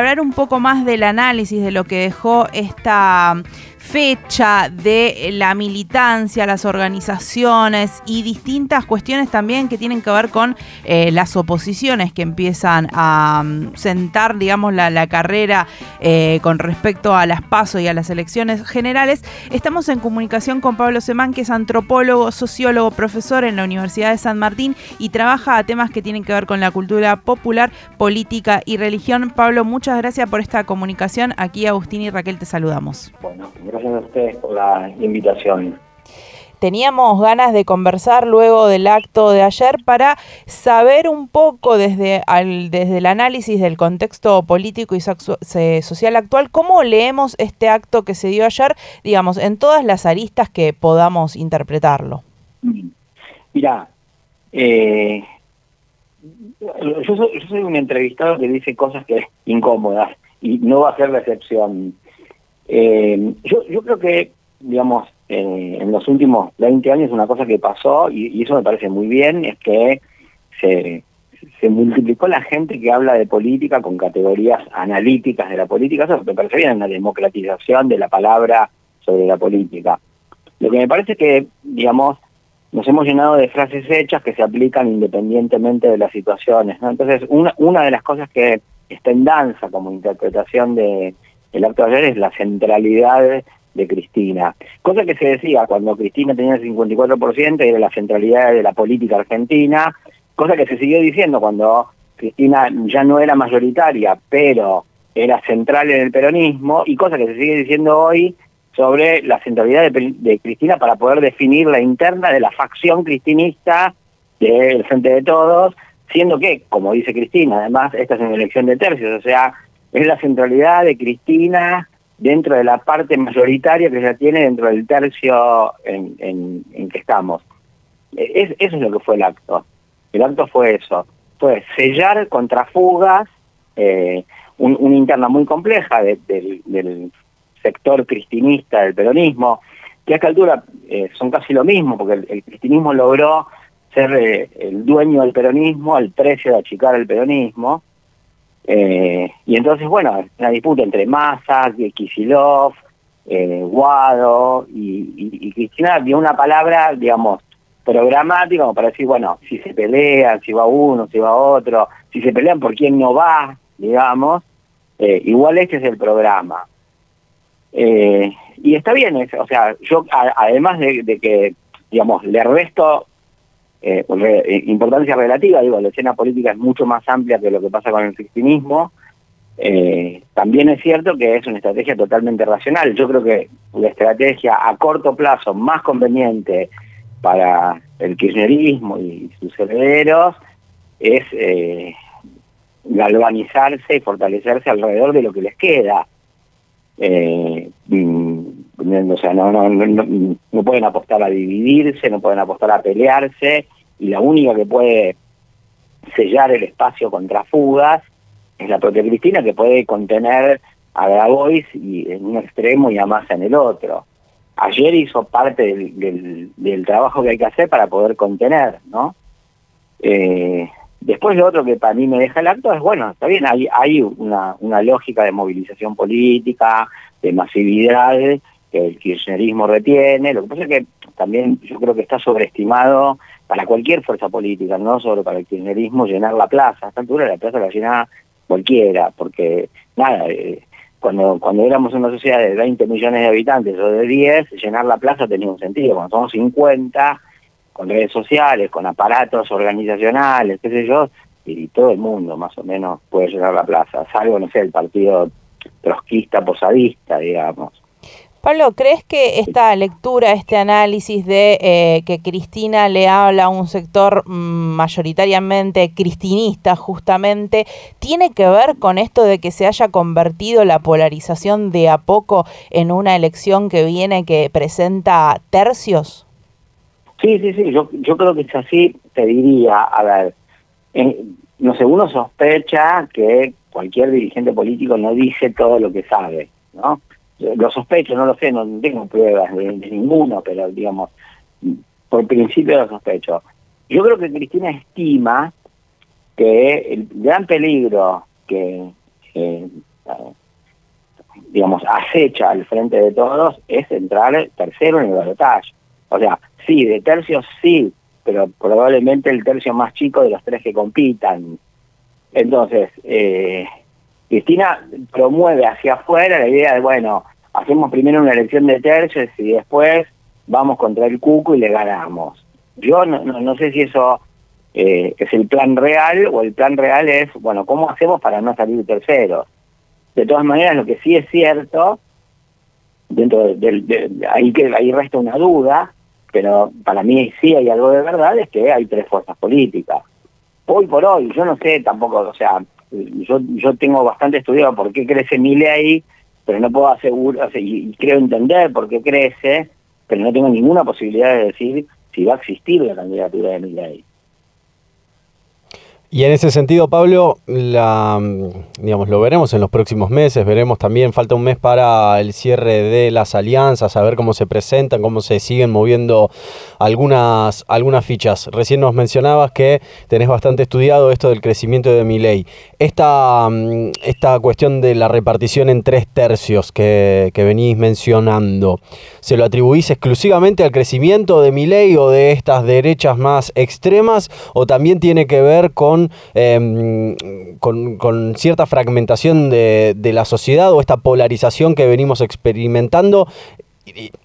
hablar un poco más del análisis de lo que dejó esta fecha de la militancia, las organizaciones y distintas cuestiones también que tienen que ver con eh, las oposiciones que empiezan a mm, sentar, digamos, la, carrera eh, con respecto a las pasos y a las elecciones generales. Estamos en comunicación con Pablo Semán, que es antropólogo, sociólogo, profesor en la Universidad de San Martín y trabaja a temas que tienen que ver con la cultura popular, política y religión. Pablo, muchas gracias por esta comunicación. Aquí Agustín y Raquel te saludamos. Bueno, gracias a ustedes por la invitación. Teníamos ganas de conversar luego del acto de ayer para saber un poco desde, desde el análisis del contexto político y social actual, cómo leemos este acto que se dio ayer, digamos, en todas las aristas que podamos interpretarlo. Mira, eh, yo, soy, un entrevistado que dice cosas que incómodas y no va a ser la excepción. Eh, yo, yo creo que, digamos, en los últimos 20 años una cosa que pasó, y, eso me parece muy bien, es que se, se multiplicó la gente que habla de política con categorías analíticas de la política, eso me parece bien, una democratización de la palabra sobre la política. Lo que me parece que, digamos, nos hemos llenado de frases hechas que se aplican independientemente de las situaciones. ¿no? Entonces, una, una de las cosas que está en danza como interpretación de, el acto de ayer es la centralidad de Cristina. Cosa que se decía cuando Cristina tenía el 54% era la centralidad de la política argentina, cosa que se siguió diciendo cuando Cristina ya no era mayoritaria, pero era central en el peronismo, y cosa que se sigue diciendo hoy sobre la centralidad de, Cristina para poder definir la interna de la facción cristinista del Frente de Todos, siendo que, como dice Cristina, además esta es una elección de tercios, o sea, es la centralidad de Cristina dentro de la parte mayoritaria que ya tiene dentro del tercio en, en, que estamos. Es, eso es lo que fue el acto. El acto fue eso, fue sellar contra fugas eh, una interna muy compleja del sector cristinista del peronismo, que a esta altura eh, son casi lo mismo, porque el, cristinismo logró ser eh, el dueño del peronismo al precio de achicar el peronismo, eh, y entonces, bueno, una disputa entre Massa, Kisilov, eh, Guado y, Cristina dio una palabra, digamos, programática como para decir, bueno, si se pelean, si va uno, si va otro, si se pelean por quién no va, digamos, eh, igual este es el programa. Eh, y está bien, o sea, yo además de, que, digamos, le resto eh, importancia relativa, digo, la escena política es mucho más amplia que lo que pasa con el cristinismo. Eh, también es cierto que es una estrategia totalmente racional. Yo creo que la estrategia a corto plazo más conveniente para el kirchnerismo y sus herederos es eh, galvanizarse y fortalecerse alrededor de lo que les queda. O sea, no, no, no, no pueden apostar a dividirse, no pueden apostar a pelearse, y la única que puede sellar el espacio contra fugas es la propia Cristina, que puede contener a Grabois y en un extremo y a Massa en el otro. Ayer hizo parte del, del, trabajo que hay que hacer para poder contener, ¿no? Eh, después lo otro que para mí me deja el acto es, bueno, está bien, hay, hay una, una lógica de movilización política, de masividad, que el kirchnerismo retiene. Lo que pasa es que también yo creo que está sobreestimado para cualquier fuerza política, no solo para el kirchnerismo, llenar la plaza. A esta altura la plaza la llena cualquiera, porque nada, eh, cuando, cuando éramos una sociedad de 20 millones de habitantes o de 10, llenar la plaza tenía un sentido. Cuando somos 50, con redes sociales, con aparatos organizacionales, qué sé yo, y todo el mundo más o menos puede llenar la plaza, salvo, no sé, el partido trotskista, posadista, digamos. Pablo, ¿crees que esta lectura, este análisis de eh, que Cristina le habla a un sector mm, mayoritariamente cristinista justamente, tiene que ver con esto de que se haya convertido la polarización de a poco en una elección que viene que presenta tercios? Sí, sí, sí, yo, yo creo que es así, te diría, a ver, eh, no sé, uno sospecha que cualquier dirigente político no dice todo lo que sabe, ¿no? Lo sospecho, no lo sé, no tengo pruebas de, ninguno, pero digamos, por principio lo sospecho. Yo creo que Cristina estima que el gran peligro que digamos, acecha al frente de todos es entrar tercero en el balotaje. O sea, sí, de tercios sí, pero probablemente el tercio más chico de los tres que compitan. Entonces, eh, Cristina promueve hacia afuera la idea de, bueno, hacemos primero una elección de tercios y después vamos contra el cuco y le ganamos. Yo no, no, sé si eso eh, es el plan real o el plan real es, bueno, ¿cómo hacemos para no salir tercero? De todas maneras, lo que sí es cierto, dentro de, ahí que ahí resta una duda, pero para mí sí hay algo de verdad, es que hay tres fuerzas políticas. Hoy por hoy, yo no sé tampoco, o sea, yo, yo tengo bastante estudiado por qué crece mi ley, pero no puedo asegurar, y creo entender por qué crece, pero no tengo ninguna posibilidad de decir si va a existir la candidatura de mi ley. Y en ese sentido, Pablo, mm, digamos, lo veremos en los próximos meses, veremos también, falta un mes para el cierre de las alianzas, a ver cómo se presentan, cómo se siguen moviendo algunas, algunas fichas. Recién nos mencionabas que tenés bastante estudiado esto del crecimiento de mi ley. Esta, mm, esta cuestión de la repartición en tres tercios que, que venís mencionando, ¿se lo atribuís exclusivamente al crecimiento de mi ley o de estas derechas más extremas o también tiene que ver con Em, con, con, cierta fragmentación de, la sociedad o esta polarización que venimos experimentando,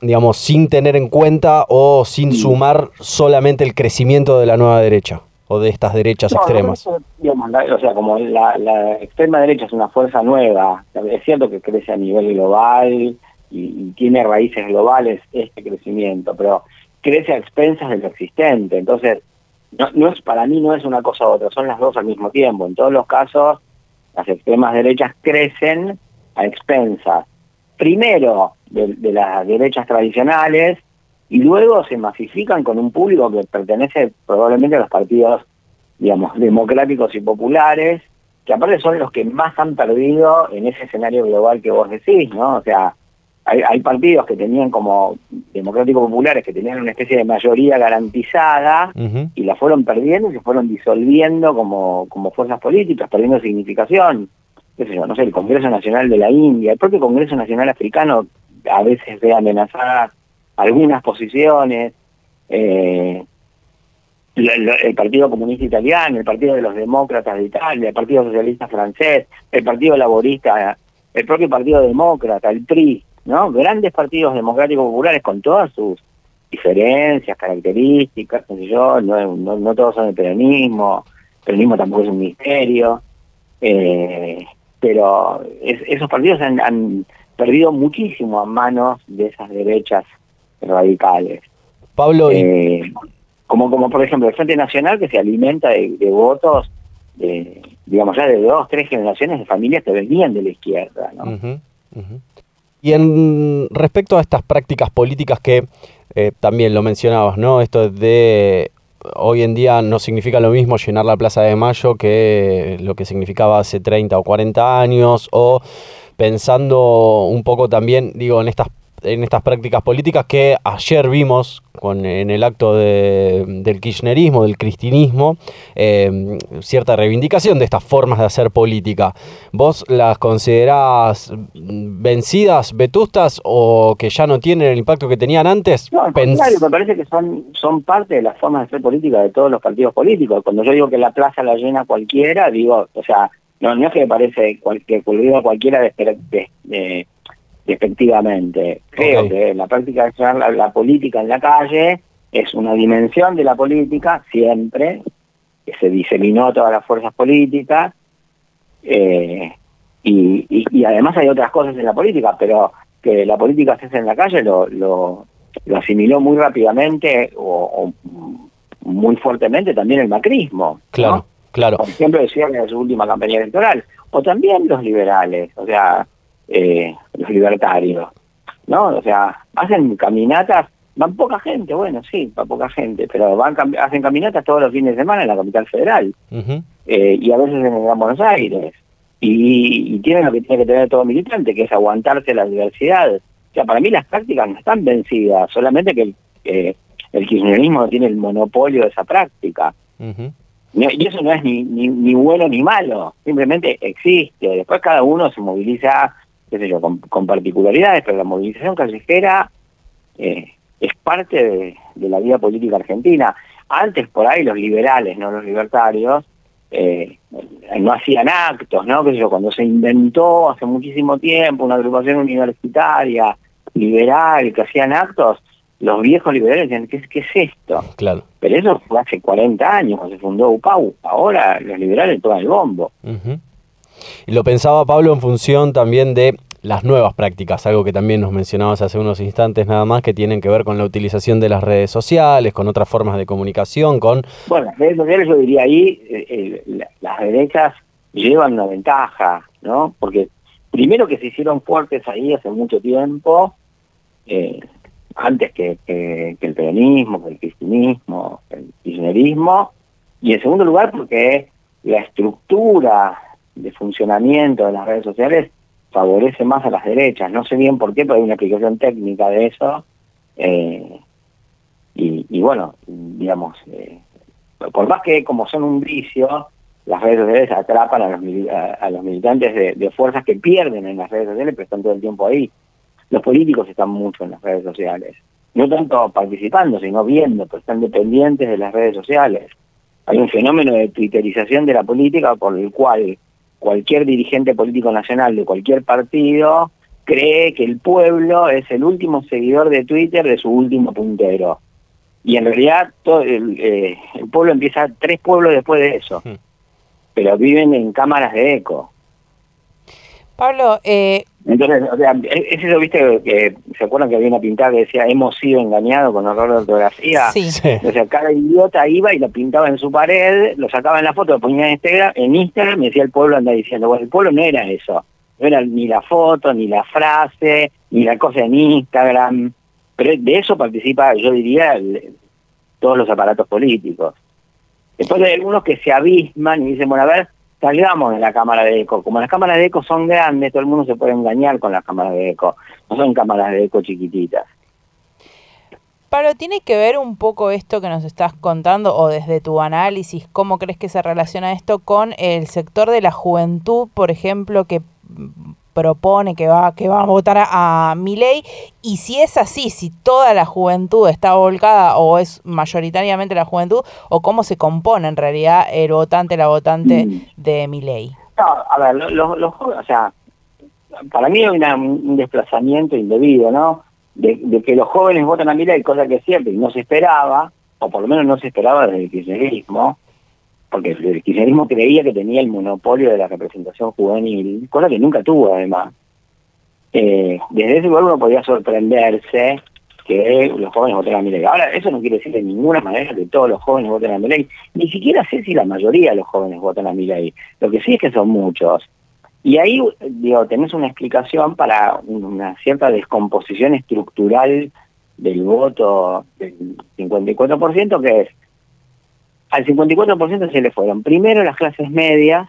digamos, sin tener en cuenta o sin sumar solamente el crecimiento de la nueva derecha o de estas derechas extremas. o sea, como la, extrema derecha es una fuerza nueva, es cierto que crece a nivel global y, tiene raíces globales este crecimiento, pero crece a expensas de lo existente. Entonces, no, no es para mí no es una cosa u otra, son las dos al mismo tiempo. En todos los casos, las extremas derechas crecen a expensas, primero de, las derechas tradicionales y luego se masifican con un público que pertenece probablemente a los partidos, digamos, democráticos y populares, que aparte son los que más han perdido en ese escenario global que vos decís, ¿no? O sea, hay, partidos que tenían como democráticos populares que tenían una especie de mayoría garantizada y la fueron perdiendo y se fueron disolviendo como, como fuerzas políticas, perdiendo significación. ¿Qué sé yo? No sé, el Congreso Nacional de la India, el propio Congreso Nacional Africano a veces ve amenazadas algunas posiciones. Eh, el, Partido Comunista Italiano, el Partido de los Demócratas de Italia, el Partido Socialista Francés, el Partido Laborista, el propio Partido Demócrata, el PRI, ¿no? Grandes partidos democráticos populares con todas sus diferencias, características, no sé yo, no, no, todos son el peronismo, el peronismo tampoco es un misterio, eh, pero esos partidos han, perdido muchísimo a manos de esas derechas radicales. Pablo, eh, como, como por ejemplo el Frente Nacional que se alimenta de, votos, de, digamos ya de dos, tres generaciones de familias que venían de la izquierda, ¿no? Y en respecto a estas prácticas políticas que eh, también lo mencionabas, ¿no? Esto de hoy en día no significa lo mismo llenar la Plaza de Mayo que lo que significaba hace 30 o 40 años, o pensando un poco también, digo, en estas en estas prácticas políticas que ayer vimos con, en el acto del kirchnerismo, del cristinismo, eh, cierta reivindicación de estas formas de hacer política. ¿Vos las considerás vencidas, vetustas o que ya no tienen el impacto que tenían antes? No, al contrario, me parece que son, son parte de las formas de hacer política de todos los partidos políticos. Cuando yo digo que la plaza la llena cualquiera, digo, o sea, no, no es que me parece que cualquiera de efectivamente. Creo que la práctica de la, la, política en la calle es una dimensión de la política siempre, que se diseminó a todas las fuerzas políticas, eh, y, y, además hay otras cosas en la política, pero que la política se hace en la calle lo, lo, asimiló muy rápidamente o, muy fuertemente también el macrismo. Claro, claro. Por ejemplo, decía en su última campaña electoral, o también los liberales, o sea, eh, los libertarios, ¿no? O sea, hacen caminatas, van poca gente, bueno, sí, va poca gente, pero van hacen caminatas todos los fines de semana en la capital federal eh, y a veces en el Gran Buenos Aires. Y, tienen lo que tiene que tener todo militante, que es aguantarse la diversidad. O sea, para mí las prácticas no están vencidas, solamente que el, el kirchnerismo tiene el monopolio de esa práctica. Y eso no es ni, ni, ni bueno ni malo, simplemente existe. Después cada uno se moviliza qué sé yo, con, particularidades, pero la movilización callejera eh, es parte de, de, la vida política argentina. Antes por ahí los liberales, no los libertarios, eh, no hacían actos, ¿no? Que yo, cuando se inventó hace muchísimo tiempo una agrupación universitaria liberal que hacían actos, los viejos liberales decían, ¿qué, qué es esto? Claro. Pero eso fue hace 40 años, cuando se fundó UPAU. Ahora los liberales toman el bombo. Lo pensaba Pablo en función también de las nuevas prácticas, algo que también nos mencionabas hace unos instantes nada más, que tienen que ver con la utilización de las redes sociales, con otras formas de comunicación, con... Bueno, las redes sociales yo diría ahí, eh, eh, las derechas llevan una ventaja, ¿no? Porque primero que se hicieron fuertes ahí hace mucho tiempo, eh, antes que, el peronismo, que el cristianismo, el kirchnerismo, y en segundo lugar porque la estructura de funcionamiento de las redes sociales favorece más a las derechas. No sé bien por qué, pero hay una explicación técnica de eso. Eh, y, bueno, digamos, eh, por más que como son un vicio, las redes sociales atrapan a los, a, los militantes de, fuerzas que pierden en las redes sociales, pero están todo el tiempo ahí. Los políticos están mucho en las redes sociales. No tanto participando, sino viendo, pero están dependientes de las redes sociales. Hay un fenómeno de twitterización de la política por el cual cualquier dirigente político nacional de cualquier partido cree que el pueblo es el último seguidor de Twitter de su último puntero. Y en realidad todo el, eh, pueblo empieza tres pueblos después de eso, hmm. pero viven en cámaras de eco. Pablo, eh... entonces, o sea, es eso, viste, que se acuerdan que había una pintada que decía, hemos sido engañados con horror de ortografía. Sí. O sea, cada idiota iba y lo pintaba en su pared, lo sacaba en la foto, lo ponía en Instagram, en Instagram y decía el pueblo anda diciendo, bueno, el pueblo no era eso. No era ni la foto, ni la frase, ni la cosa en Instagram. Pero de eso participa, yo diría, todos los aparatos políticos. Después hay algunos que se abisman y dicen, bueno, a ver, salgamos de la cámara de eco. Como las cámaras de eco son grandes, todo el mundo se puede engañar con las cámaras de eco. No son cámaras de eco chiquititas. Pablo, ¿tiene que ver un poco esto que nos estás contando o desde tu análisis, cómo crees que se relaciona esto con el sector de la juventud, por ejemplo, que propone que va, que va a votar a, mi ley y si es así, si toda la juventud está volcada o es mayoritariamente la juventud, o cómo se compone en realidad el votante, la votante mm. de mi ley. No, a ver, los, jóvenes, o sea, para mí hay un desplazamiento indebido, ¿no? De, que los jóvenes votan a mi ley, cosa que siempre no se esperaba, o por lo menos no se esperaba desde el kirchnerismo, porque el kirchnerismo creía que tenía el monopolio de la representación juvenil, cosa que nunca tuvo además. Eh, desde ese lugar uno podía sorprenderse que los jóvenes voten a mi ley. Ahora, eso no quiere decir de ninguna manera que todos los jóvenes voten a mi ley. Ni siquiera sé si la mayoría de los jóvenes votan a mi ley. Lo que sí es que son muchos. Y ahí, digo, tenés una explicación para una cierta descomposición estructural del voto del 54%, que es al 54% se le fueron primero las clases medias,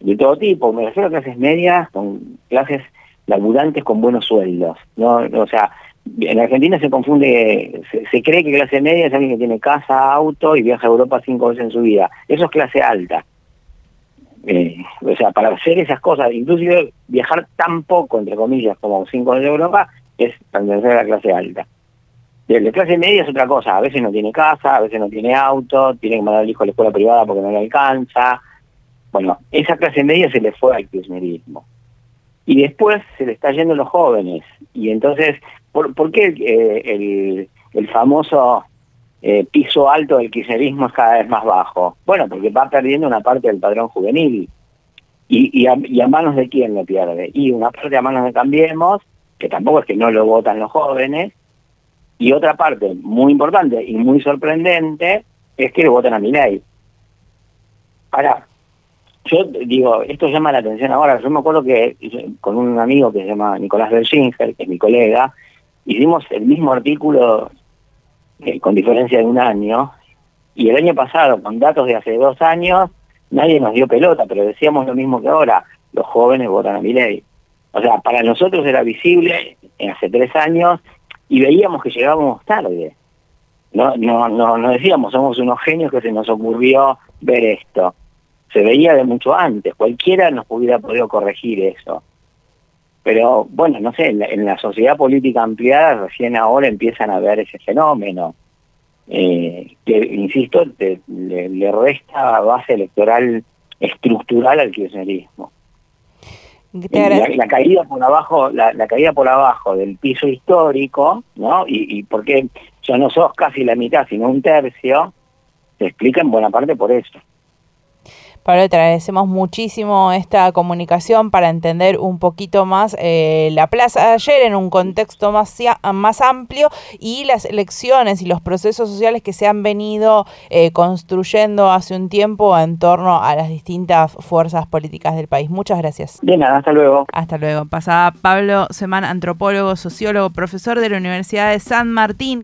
de todo tipo, me refiero a clases medias con clases laburantes con buenos sueldos. ¿no? O sea, en Argentina se confunde, se, cree que clase media es alguien que tiene casa, auto y viaja a Europa cinco veces en su vida. Eso es clase alta. Eh, o sea, para hacer esas cosas, inclusive viajar tan poco, entre comillas, como cinco veces a Europa, es pertenecer a la clase alta. De clase media es otra cosa, a veces no tiene casa, a veces no tiene auto, tiene que mandar al hijo a la escuela privada porque no le alcanza. Bueno, esa clase media se le fue al kirchnerismo. Y después se le está yendo los jóvenes. Y entonces, ¿por, por qué eh, el, famoso eh, piso alto del kirchnerismo es cada vez más bajo? Bueno, porque va perdiendo una parte del padrón juvenil. Y, y, a, y a manos de quién lo pierde? Y una parte a manos de Cambiemos, que tampoco es que no lo votan los jóvenes, y otra parte muy importante y muy sorprendente es que le votan a mi ley. Ahora, yo digo, esto llama la atención ahora. Yo me acuerdo que con un amigo que se llama Nicolás Berginger, que es mi colega, hicimos el mismo artículo eh, con diferencia de un año. Y el año pasado, con datos de hace dos años, nadie nos dio pelota, pero decíamos lo mismo que ahora. Los jóvenes votan a mi ley. O sea, para nosotros era visible hace tres años y veíamos que llegábamos tarde. No, no, no, decíamos, somos unos genios que se nos ocurrió ver esto. Se veía de mucho antes, cualquiera nos hubiera podido corregir eso. Pero bueno, no sé, en la, sociedad política ampliada recién ahora empiezan a ver ese fenómeno, eh, que, insisto, le, resta base electoral estructural al kirchnerismo. La, caída por abajo, la, caída por abajo del piso histórico, ¿no? Y, y porque ya no sos casi la mitad, sino un tercio, se explica en buena parte por eso. Pablo, te agradecemos muchísimo esta comunicación para entender un poquito más eh, la plaza de ayer en un contexto más, más amplio y las elecciones y los procesos sociales que se han venido eh, construyendo hace un tiempo en torno a las distintas fuerzas políticas del país. Muchas gracias. De nada, hasta luego. Hasta luego. Pasaba Pablo Semán, antropólogo, sociólogo, profesor de la Universidad de San Martín.